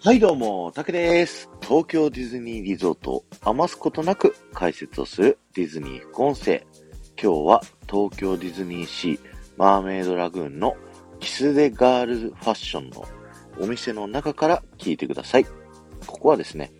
はいどうも、たけです。東京ディズニーリゾートを余すことなく解説をするディズニー副音声。今日は東京ディズニーシーマーメイドラグーンのキスデガールズファッションのお店の中から聞いてください。ここはですね、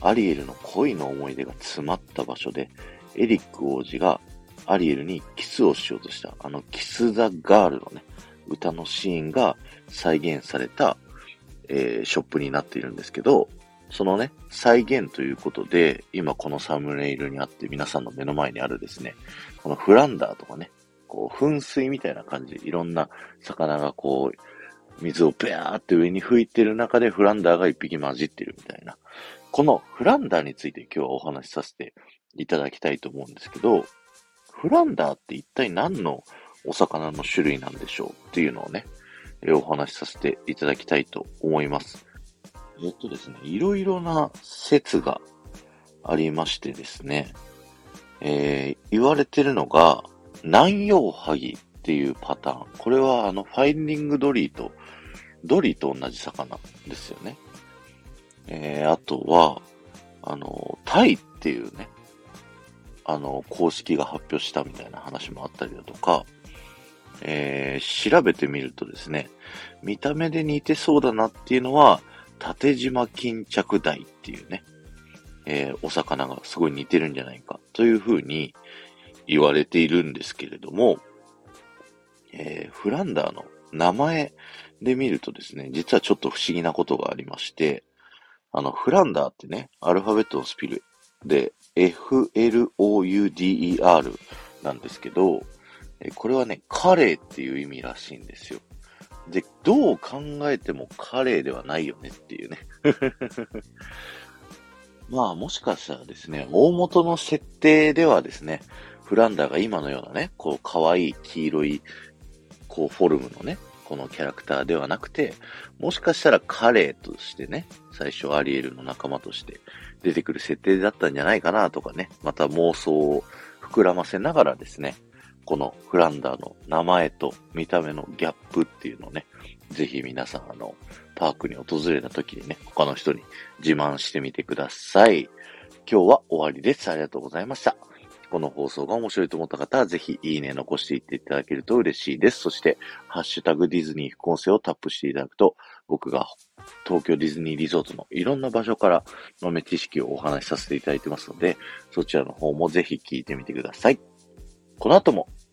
アリエルの恋の思い出が詰まった場所で、エリック王子がアリエルにキスをしようとした、あのキス・ザ・ガールのね、歌のシーンが再現された、えーショップになっているんですけど、そのね、再現ということで、今このサムネイルにあって皆さんの目の前にあるですね、このフランダーとかね、こう、噴水みたいな感じでいろんな魚がこう、水をペアーって上に吹いてる中でフランダーが一匹混じってるみたいな。このフランダーについて今日はお話しさせていただきたいと思うんですけど、フランダーって一体何のお魚の種類なんでしょうっていうのをね、お話しさせていただきたいと思います。えっとですね、いろいろな説がありましてですね、えー言われてるのが、南洋ハギっていうパターン。これはあの、ファインディングドリーと、ドリーと同じ魚ですよね。えーあとは、あの、タイっていうね、あの、公式が発表したみたいな話もあったりだとか、えー調べてみるとですね、見た目で似てそうだなっていうのは、縦島巾着鯛っていうね、えーお魚がすごい似てるんじゃないかというふうに言われているんですけれども、えーフランダーの名前で見るとですね、実はちょっと不思議なことがありまして、あの、フランダーってね、アルファベットのスピルで、F-L-O-U-D-E-R なんですけど、えこれはね、カレーっていう意味らしいんですよ。で、どう考えてもカレーではないよねっていうね。まあ、もしかしたらですね、大元の設定ではですね、フランダーが今のようなね、こう、可愛い黄色い、こう、フォルムのね、このキャラクターではなくて、もしかしたらカレーとしてね、最初アリエルの仲間として出てくる設定だったんじゃないかなとかね、また妄想を膨らませながらですね、このフランダーの名前と見た目のギャップっていうのをね、ぜひ皆さんあの、パークに訪れた時にね、他の人に自慢してみてください。今日は終わりです。ありがとうございました。この放送が面白いと思った方は、ぜひいいね残していっていただけると嬉しいです。そして、ハッシュタグディズニー副音声をタップしていただくと、僕が東京ディズニーリゾートのいろんな場所から豆知識をお話しさせていただいてますので、そちらの方もぜひ聞いてみてください。この後も